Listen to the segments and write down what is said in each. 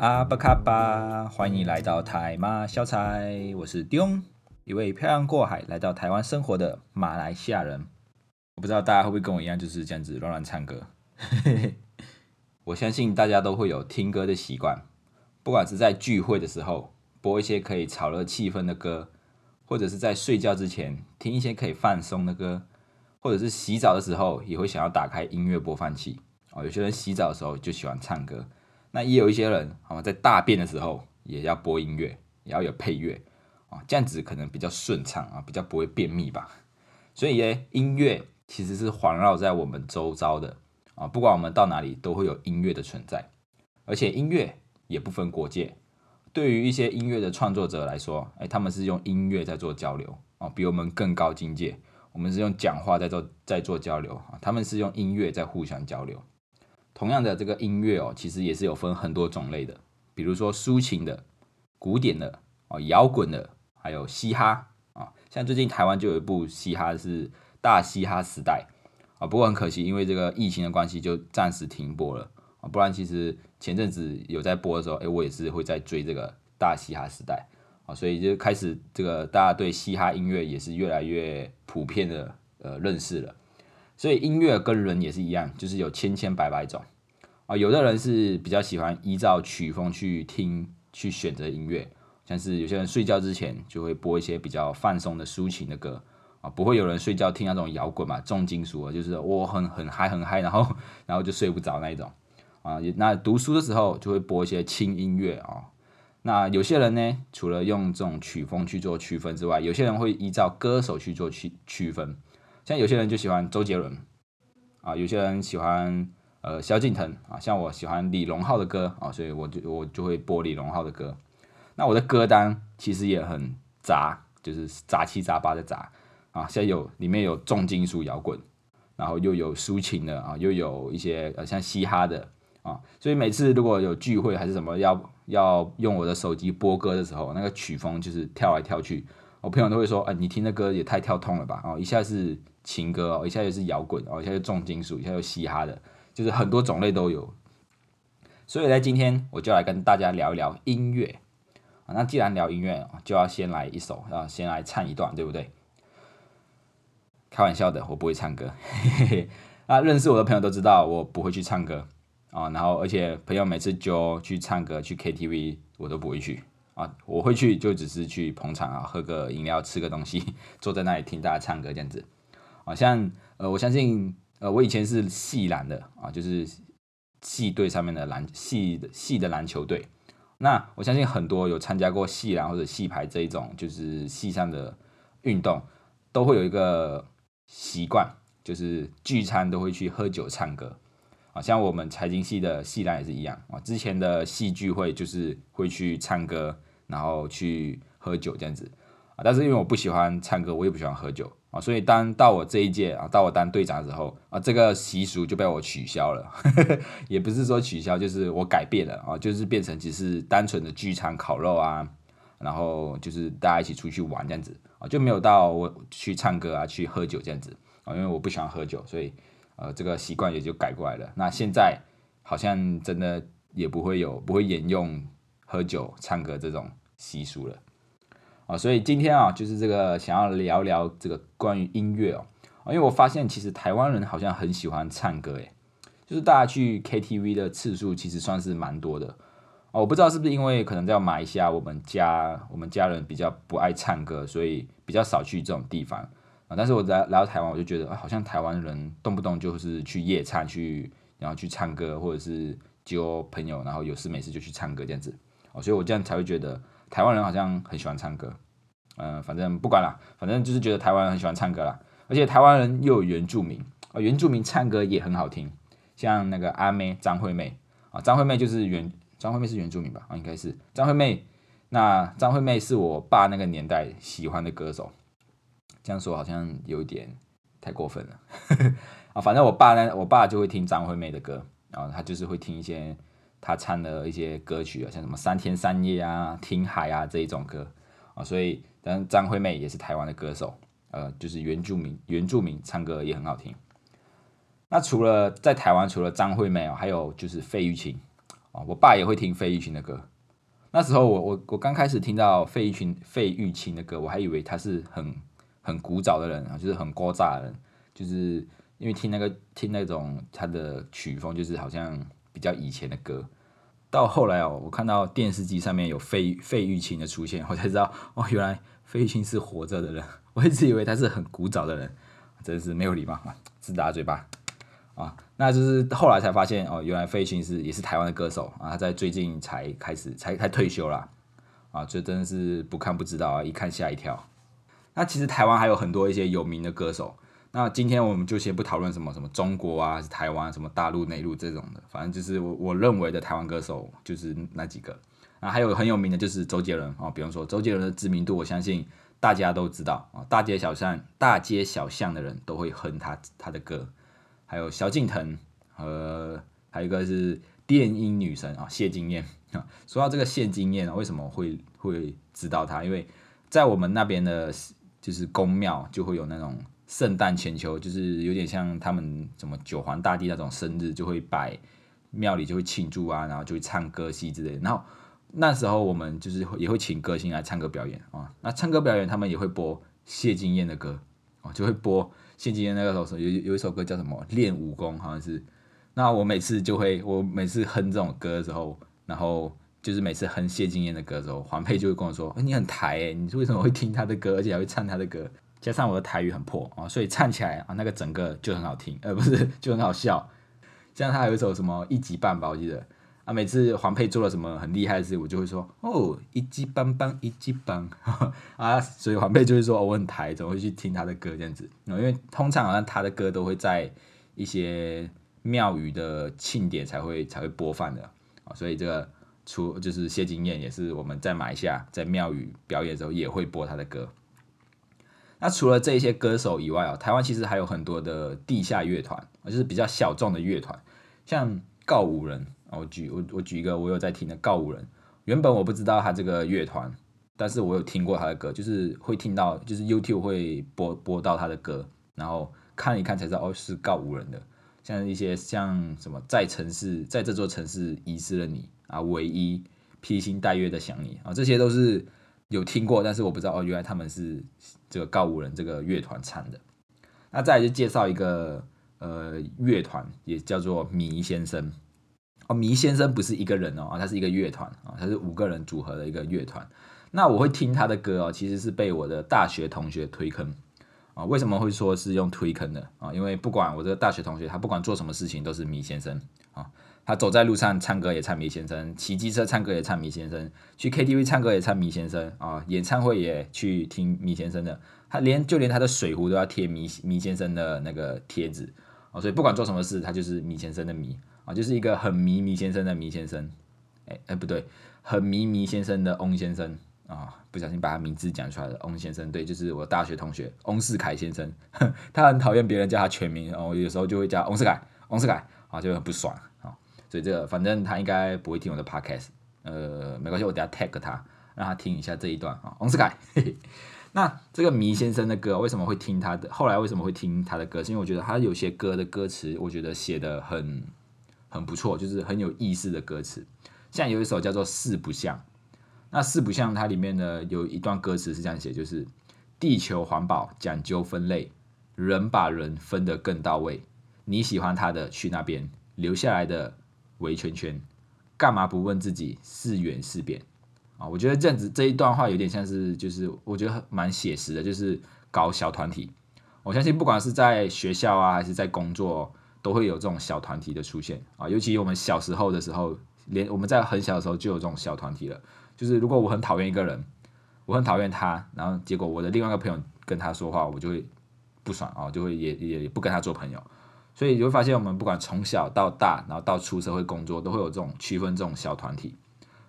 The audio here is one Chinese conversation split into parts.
阿巴卡巴，欢迎来到台马小菜，我是丢，一位漂洋过海来到台湾生活的马来西亚人。我不知道大家会不会跟我一样，就是这样子乱乱唱歌。我相信大家都会有听歌的习惯，不管是在聚会的时候播一些可以炒热气氛的歌，或者是在睡觉之前听一些可以放松的歌，或者是洗澡的时候也会想要打开音乐播放器。哦，有些人洗澡的时候就喜欢唱歌。那也有一些人，好在大便的时候也要播音乐，也要有配乐啊，这样子可能比较顺畅啊，比较不会便秘吧。所以呢，音乐其实是环绕在我们周遭的啊，不管我们到哪里都会有音乐的存在，而且音乐也不分国界。对于一些音乐的创作者来说，哎，他们是用音乐在做交流啊，比我们更高境界。我们是用讲话在做在做交流啊，他们是用音乐在互相交流。同样的这个音乐哦，其实也是有分很多种类的，比如说抒情的、古典的、哦摇滚的，还有嘻哈啊。像最近台湾就有一部嘻哈是《大嘻哈时代》啊，不过很可惜，因为这个疫情的关系就暂时停播了啊。不然其实前阵子有在播的时候，哎，我也是会在追这个《大嘻哈时代》啊，所以就开始这个大家对嘻哈音乐也是越来越普遍的呃认识了。所以音乐跟人也是一样，就是有千千百百种啊。有的人是比较喜欢依照曲风去听、去选择音乐，像是有些人睡觉之前就会播一些比较放松的抒情的歌啊，不会有人睡觉听那种摇滚嘛、重金属啊，就是我很很嗨很嗨，然后然后就睡不着那一种啊。那读书的时候就会播一些轻音乐啊。那有些人呢，除了用这种曲风去做区分之外，有些人会依照歌手去做区区分。像有些人就喜欢周杰伦啊，有些人喜欢呃萧敬腾啊，像我喜欢李荣浩的歌啊，所以我就我就会播李荣浩的歌。那我的歌单其实也很杂，就是杂七杂八的杂啊，现在有里面有重金属摇滚，然后又有抒情的啊，又有一些呃像嘻哈的啊，所以每次如果有聚会还是什么要要用我的手机播歌的时候，那个曲风就是跳来跳去，我朋友都会说，哎，你听的歌也太跳通了吧，哦，一下是。情歌哦，一下又是摇滚哦，一下又重金属，一下又嘻哈的，就是很多种类都有。所以在今天我就来跟大家聊一聊音乐。那既然聊音乐，就要先来一首，要先来唱一段，对不对？开玩笑的，我不会唱歌。那认识我的朋友都知道我不会去唱歌啊。然后而且朋友每次就去唱歌去 KTV，我都不会去啊。我会去就只是去捧场啊，喝个饮料，吃个东西，坐在那里听大家唱歌这样子。好像呃，我相信呃，我以前是系篮的啊，就是系队上面的篮系的系的篮球队。那我相信很多有参加过系篮或者系排这一种就是系上的运动，都会有一个习惯，就是聚餐都会去喝酒唱歌啊。像我们财经系的系篮也是一样啊，之前的系聚会就是会去唱歌，然后去喝酒这样子但是因为我不喜欢唱歌，我也不喜欢喝酒。啊，所以当到我这一届啊，到我当队长的时候啊，这个习俗就被我取消了，也不是说取消，就是我改变了啊，就是变成只是单纯的聚餐烤肉啊，然后就是大家一起出去玩这样子啊，就没有到我去唱歌啊，去喝酒这样子啊，因为我不喜欢喝酒，所以呃，这个习惯也就改过来了。那现在好像真的也不会有不会沿用喝酒唱歌这种习俗了。啊，所以今天啊，就是这个想要聊聊这个关于音乐哦，因为我发现其实台湾人好像很喜欢唱歌，诶，就是大家去 KTV 的次数其实算是蛮多的，哦，我不知道是不是因为可能在马来西亚，我们家我们家人比较不爱唱歌，所以比较少去这种地方。啊，但是我来来到台湾，我就觉得好像台湾人动不动就是去夜唱去，然后去唱歌，或者是交朋友，然后有事没事就去唱歌这样子，哦，所以我这样才会觉得。台湾人好像很喜欢唱歌，嗯，反正不管了，反正就是觉得台湾人很喜欢唱歌啦。而且台湾人又有原住民啊，原住民唱歌也很好听，像那个阿妹张惠妹啊，张惠妹就是原张惠妹是原住民吧？啊，应该是张惠妹。那张惠妹是我爸那个年代喜欢的歌手，这样说好像有点太过分了啊。反正我爸呢，我爸就会听张惠妹的歌，然后他就是会听一些。他唱的一些歌曲啊，像什么三天三夜啊、听海啊这一种歌啊，所以，但张惠妹也是台湾的歌手，呃，就是原住民原住民唱歌也很好听。那除了在台湾，除了张惠妹啊，还有就是费玉清啊，我爸也会听费玉清的歌。那时候我我我刚开始听到费玉清费玉清的歌，我还以为他是很很古早的人啊，就是很聒噪的人，就是因为听那个听那种他的曲风，就是好像比较以前的歌。到后来哦，我看到电视机上面有费费玉清的出现，我才知道哦，原来费玉清是活着的人。我一直以为他是很古早的人，真是没有礼貌啊，自打嘴巴啊。那就是后来才发现哦，原来费玉清是也是台湾的歌手啊，他在最近才开始才才退休啦。啊，这真的是不看不知道啊，一看吓一跳。那其实台湾还有很多一些有名的歌手。那今天我们就先不讨论什么什么中国啊，台湾什么大陆内陆这种的，反正就是我我认为的台湾歌手就是那几个。啊，还有很有名的就是周杰伦啊，比方说周杰伦的知名度，我相信大家都知道啊，大街小巷大街小巷的人都会哼他他的歌。还有萧敬腾和还有一个是电音女神啊谢金燕啊。说到这个谢金燕啊，为什么会会知道她？因为在我们那边的，就是宫庙就会有那种。圣诞千秋就是有点像他们什么九皇大帝那种生日，就会摆庙里就会庆祝啊，然后就会唱歌戏之类。然后那时候我们就是也会请歌星来唱歌表演啊。那唱歌表演他们也会播谢金燕的歌哦，就会播谢金燕那个时候有有一首歌叫什么练武功，好像是。那我每次就会我每次哼这种歌的时候，然后就是每次哼谢金燕的歌的时候，黄佩就会跟我说：“你很台诶，你为什么会听他的歌，而且还会唱他的歌？”加上我的台语很破啊，所以唱起来啊，那个整个就很好听，呃，不是就很好笑。像他有一首什么一级棒吧，我记得啊，每次黄佩做了什么很厉害的事，我就会说哦，一级棒棒，一级棒 啊，所以黄佩就会说我很台，总会去听他的歌这样子。因为通常好像他的歌都会在一些庙宇的庆典才会才会播放的啊，所以这个出就是谢金燕也是我们在马来西亚在庙宇表演的时候也会播他的歌。那除了这些歌手以外啊，台湾其实还有很多的地下乐团，就是比较小众的乐团，像告五人，我举我我举一个我有在听的告五人，原本我不知道他这个乐团，但是我有听过他的歌，就是会听到，就是 YouTube 会播播到他的歌，然后看一看才知道哦是告五人的，像一些像什么在城市在这座城市遗失了你啊，唯一披星戴月的想你啊，这些都是有听过，但是我不知道哦，原来他们是。这个告五人这个乐团唱的，那再来就介绍一个呃乐团，也叫做迷先生。哦。迷先生不是一个人哦，他是一个乐团啊，他是五个人组合的一个乐团。那我会听他的歌哦，其实是被我的大学同学推坑啊。为什么会说是用推坑的啊？因为不管我这个大学同学，他不管做什么事情都是迷先生啊。他走在路上唱歌也唱迷先生，骑机车唱歌也唱迷先生，去 KTV 唱歌也唱迷先生啊，演唱会也去听迷先生的，他连就连他的水壶都要贴迷迷先生的那个贴纸啊，所以不管做什么事，他就是迷先生的迷就是一个很迷迷先生的迷先生，哎哎不对，很迷迷先生的翁先生啊，不小心把他名字讲出来了，翁先生对，就是我大学同学翁世凯先生，他很讨厌别人叫他全名，哦，有时候就会叫翁世凯，翁世凯啊，就很不爽啊。所以这个反正他应该不会听我的 podcast，呃，没关系，我等下 tag 他，让他听一下这一段啊。翁世凯，那这个迷先生的歌为什么会听他的？后来为什么会听他的歌？是因为我觉得他有些歌的歌词，我觉得写的很很不错，就是很有意思的歌词。像有一首叫做《四不像》，那《四不像》它里面呢有一段歌词是这样写，就是地球环保讲究分类，人把人分得更到位。你喜欢他的去那边，留下来的。围圈圈，干嘛不问自己是圆是扁啊？我觉得这样子这一段话有点像是，就是我觉得蛮写实的，就是搞小团体。我相信不管是在学校啊，还是在工作，都会有这种小团体的出现啊。尤其我们小时候的时候，连我们在很小的时候就有这种小团体了。就是如果我很讨厌一个人，我很讨厌他，然后结果我的另外一个朋友跟他说话，我就会不爽啊，就会也也不跟他做朋友。所以你会发现，我们不管从小到大，然后到出社会工作，都会有这种区分这种小团体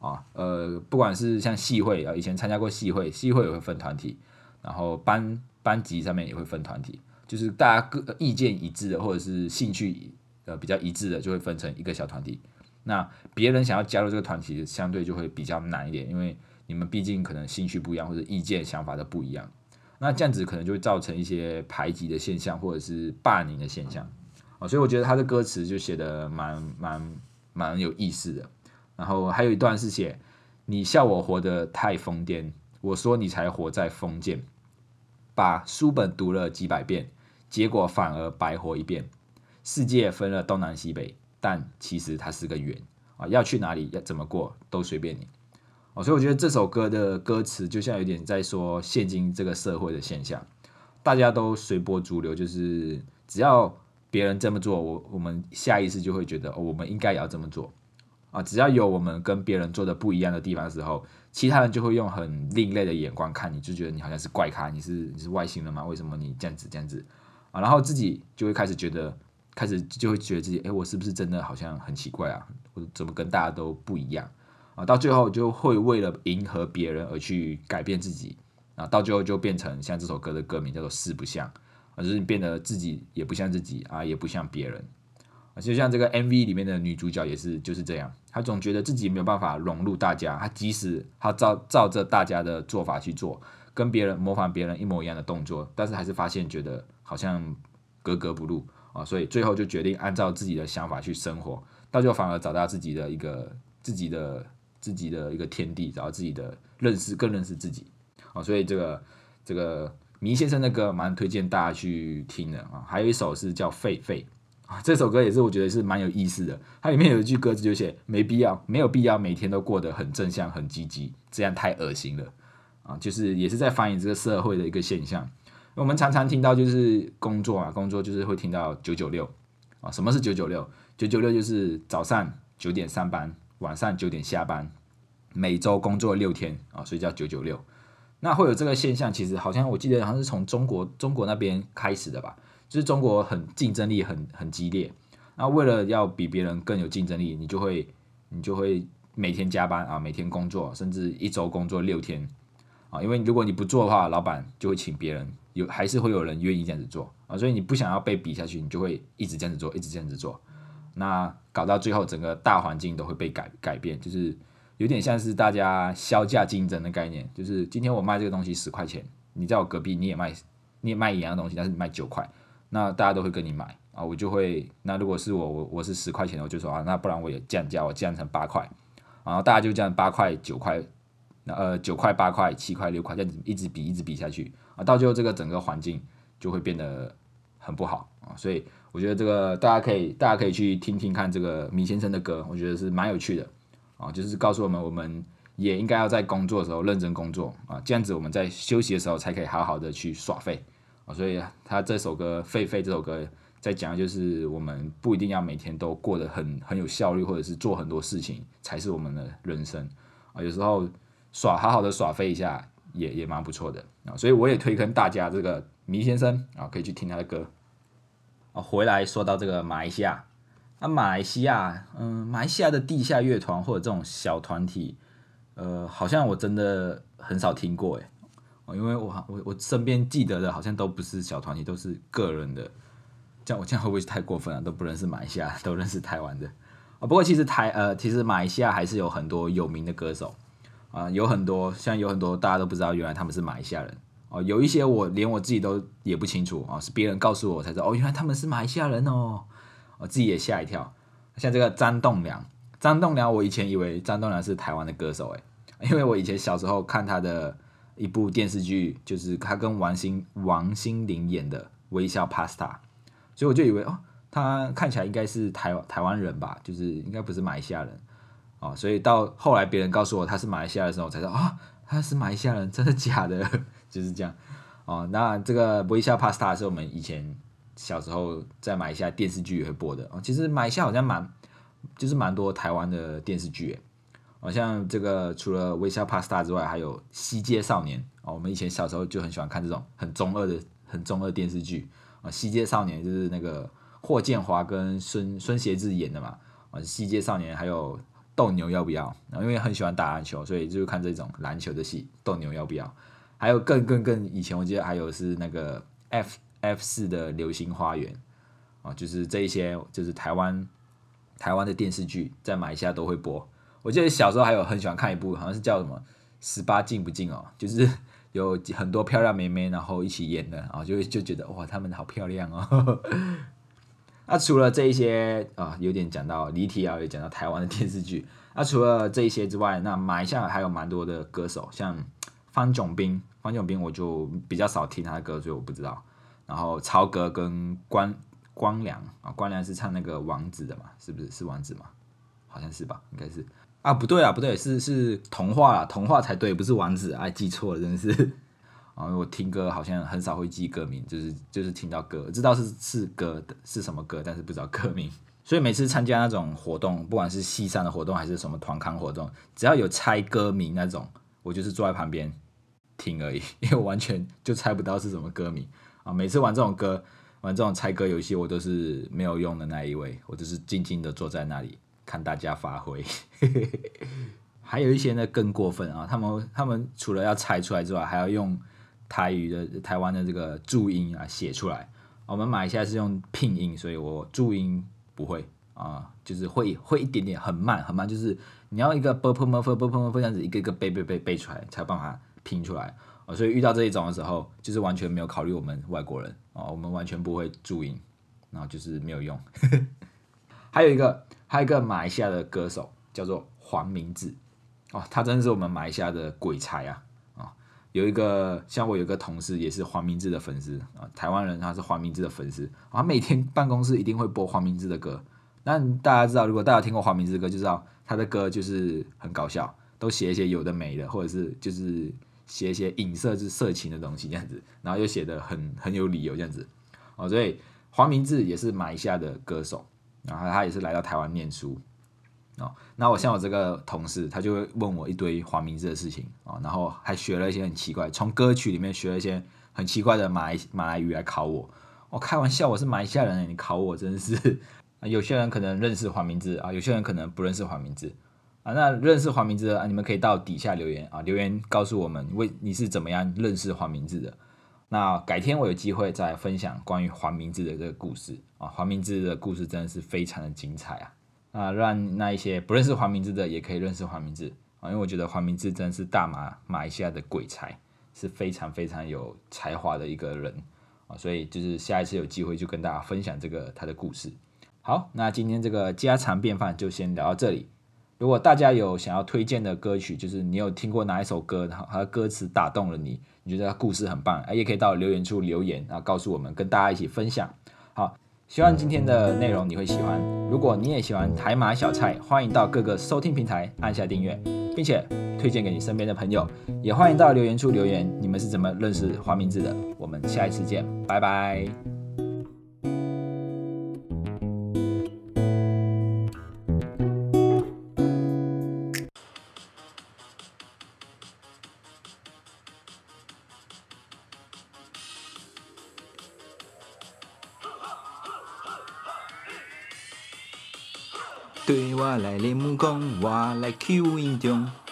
啊。呃，不管是像系会啊，以前参加过系会，系会也会分团体，然后班班级上面也会分团体，就是大家各意见一致的，或者是兴趣呃比较一致的，就会分成一个小团体。那别人想要加入这个团体，相对就会比较难一点，因为你们毕竟可能兴趣不一样，或者意见想法都不一样。那这样子可能就会造成一些排挤的现象，或者是霸凌的现象。哦所以我觉得他的歌词就写的蛮蛮蛮有意思的。然后还有一段是写你笑我活得太疯癫，我说你才活在封建，把书本读了几百遍，结果反而白活一遍。世界分了东南西北，但其实它是个圆啊，要去哪里要怎么过都随便你哦。所以我觉得这首歌的歌词就像有点在说现今这个社会的现象，大家都随波逐流，就是只要别人这么做，我我们下意识就会觉得我们应该也要这么做啊。只要有我们跟别人做的不一样的地方的时候，其他人就会用很另类的眼光看你，就觉得你好像是怪咖，你是你是外星人吗？为什么你这样子这样子啊？然后自己就会开始觉得。开始就会觉得自己，哎，我是不是真的好像很奇怪啊？我怎么跟大家都不一样啊？到最后就会为了迎合别人而去改变自己啊，到最后就变成像这首歌的歌名叫做“四不像”，啊，就是你变得自己也不像自己啊，也不像别人啊。就像这个 MV 里面的女主角也是就是这样，她总觉得自己没有办法融入大家，她即使她照照着大家的做法去做，跟别人模仿别人一模一样的动作，但是还是发现觉得好像格格不入。啊，所以最后就决定按照自己的想法去生活，到最后反而找到自己的一个自己的自己的一个天地，找到自己的认识，更认识自己。啊，所以这个这个迷先生的歌蛮推荐大家去听的啊。还有一首是叫《狒狒》啊，这首歌也是我觉得是蛮有意思的。它里面有一句歌词就写：没必要，没有必要每天都过得很正向、很积极，这样太恶心了啊。就是也是在反映这个社会的一个现象。我们常常听到就是工作啊，工作就是会听到九九六啊。什么是九九六？九九六就是早上九点上班，晚上九点下班，每周工作六天啊，所以叫九九六。那会有这个现象，其实好像我记得好像是从中国中国那边开始的吧？就是中国很竞争力很很激烈，那为了要比别人更有竞争力，你就会你就会每天加班啊，每天工作，甚至一周工作六天啊。因为如果你不做的话，老板就会请别人。有还是会有人愿意这样子做啊，所以你不想要被比下去，你就会一直这样子做，一直这样子做，那搞到最后整个大环境都会被改改变，就是有点像是大家销价竞争的概念，就是今天我卖这个东西十块钱，你在我隔壁你也卖你也卖一样的东西，但是你卖九块，那大家都会跟你买啊，我就会那如果是我我我是十块钱，我就说啊，那不然我也降价，我降成八块，然后大家就这样八块九块，呃九块八块七块六块这样子一直比一直比下去。啊，到最后这个整个环境就会变得很不好啊，所以我觉得这个大家可以大家可以去听听看这个米先生的歌，我觉得是蛮有趣的啊，就是告诉我们我们也应该要在工作的时候认真工作啊，这样子我们在休息的时候才可以好好的去耍废啊，所以他这首歌《废废》这首歌在讲就是我们不一定要每天都过得很很有效率，或者是做很多事情才是我们的人生啊，有时候耍好好的耍飞一下。也也蛮不错的啊，所以我也推荐大家这个迷先生啊，可以去听他的歌啊。回来说到这个马来西亚，那马来西亚，嗯，马来西亚的地下乐团或者这种小团体，呃，好像我真的很少听过诶，因为我我我身边记得的好像都不是小团体，都是个人的。这样我这样会不会太过分了？都不认识马来西亚，都认识台湾的啊。不过其实台呃，其实马来西亚还是有很多有名的歌手。啊，有很多，像有很多大家都不知道，原来他们是马来西亚人哦。有一些我连我自己都也不清楚啊，是别人告诉我才知道哦，原来他们是马来西亚人哦，我自己也吓一跳。像这个张栋梁，张栋梁，我以前以为张栋梁是台湾的歌手诶，因为我以前小时候看他的一部电视剧，就是他跟王心王心凌演的《微笑 Pasta》，所以我就以为哦，他看起来应该是台台湾人吧，就是应该不是马来西亚人。啊，所以到后来别人告诉我他是马来西亚的时候，我才知道啊，他是马来西亚人，真的假的？就是这样。哦，那这个微笑 Pasta 是我们以前小时候在马来西亚电视剧也会播的。哦，其实马来西亚好像蛮，就是蛮多台湾的电视剧诶。好像这个除了微笑 Pasta 之外，还有《西街少年》哦，我们以前小时候就很喜欢看这种很中二的、很中二电视剧啊，《西街少年》就是那个霍建华跟孙孙协志演的嘛。啊，《西街少年》还有。斗牛要不要？然后因为很喜欢打篮球，所以就看这种篮球的戏。斗牛要不要？还有更更更以前，我记得还有是那个 F F 四的流星花园啊，就是这一些就是台湾台湾的电视剧在马来西亚都会播。我记得小时候还有很喜欢看一部，好像是叫什么十八禁不禁哦，就是有很多漂亮妹妹然后一起演的，然后就就觉得哇，她们好漂亮哦。那除了这一些啊，有点讲到离题啊，也讲到台湾的电视剧。那除了这一些之外，那马来西亚还有蛮多的歌手，像方炯斌，方炯斌我就比较少听他的歌，所以我不知道。然后曹格跟关光良啊，光良是唱那个王子的嘛，是不是？是王子吗？好像是吧，应该是啊，不对啊，不对，是是童话啊，童话才对，不是王子哎，记错了，真的是。啊，我听歌好像很少会记歌名，就是就是听到歌，知道是是歌的是什么歌，但是不知道歌名。所以每次参加那种活动，不管是戏上的活动还是什么团康活动，只要有猜歌名那种，我就是坐在旁边听而已，因为我完全就猜不到是什么歌名啊。每次玩这种歌，玩这种猜歌游戏，我都是没有用的那一位，我就是静静的坐在那里看大家发挥。还有一些呢更过分啊，他们他们除了要猜出来之外，还要用台语的台湾的这个注音啊写出来。我们马来西亚是用拼音，所以我注音。不会啊，就是会会一点点很慢很慢，就是你要一个 b p m f b p m f 这样子一个一个背背背背出来，才有办法拼出来啊。所以遇到这一种的时候，就是完全没有考虑我们外国人啊，我们完全不会注音，然后就是没有用。还有一个还有一个马来西亚的歌手叫做黄明志哦，他真的是我们马来西亚的鬼才啊！有一个像我有一个同事也是黄明志的粉丝啊，台湾人他是黄明志的粉丝啊，每天办公室一定会播黄明志的歌。那大家知道，如果大家听过黄明志的歌，就知道他的歌就是很搞笑，都写一些有的没的，或者是就是写一些影射是色情的东西这样子，然后又写的很很有理由这样子哦。所以黄明志也是马来西亚的歌手，然后他也是来到台湾念书。哦，那我像我这个同事，他就会问我一堆黄明志的事情啊，然后还学了一些很奇怪，从歌曲里面学了一些很奇怪的马来马来语来考我。我开玩笑，我是马来西亚人，你考我真的是。有些人可能认识黄明志啊，有些人可能不认识黄明志啊。那认识黄明志啊，你们可以到底下留言啊，留言告诉我们为你是怎么样认识黄明志的。那改天我有机会再分享关于黄明志的这个故事啊。黄明志的故事真的是非常的精彩啊。啊，让那一些不认识黄明志的也可以认识黄明志啊，因为我觉得黄明志真是大马马来西亚的鬼才，是非常非常有才华的一个人啊，所以就是下一次有机会就跟大家分享这个他的故事。好，那今天这个家常便饭就先聊到这里。如果大家有想要推荐的歌曲，就是你有听过哪一首歌，然后它的歌词打动了你，你觉得故事很棒，哎，也可以到留言处留言，然后告诉我们，跟大家一起分享。好。希望今天的内容你会喜欢。如果你也喜欢台马小菜，欢迎到各个收听平台按下订阅，并且推荐给你身边的朋友。也欢迎到留言处留言，你们是怎么认识黄明志的？我们下一次见，拜拜。来练武功，我来求英雄。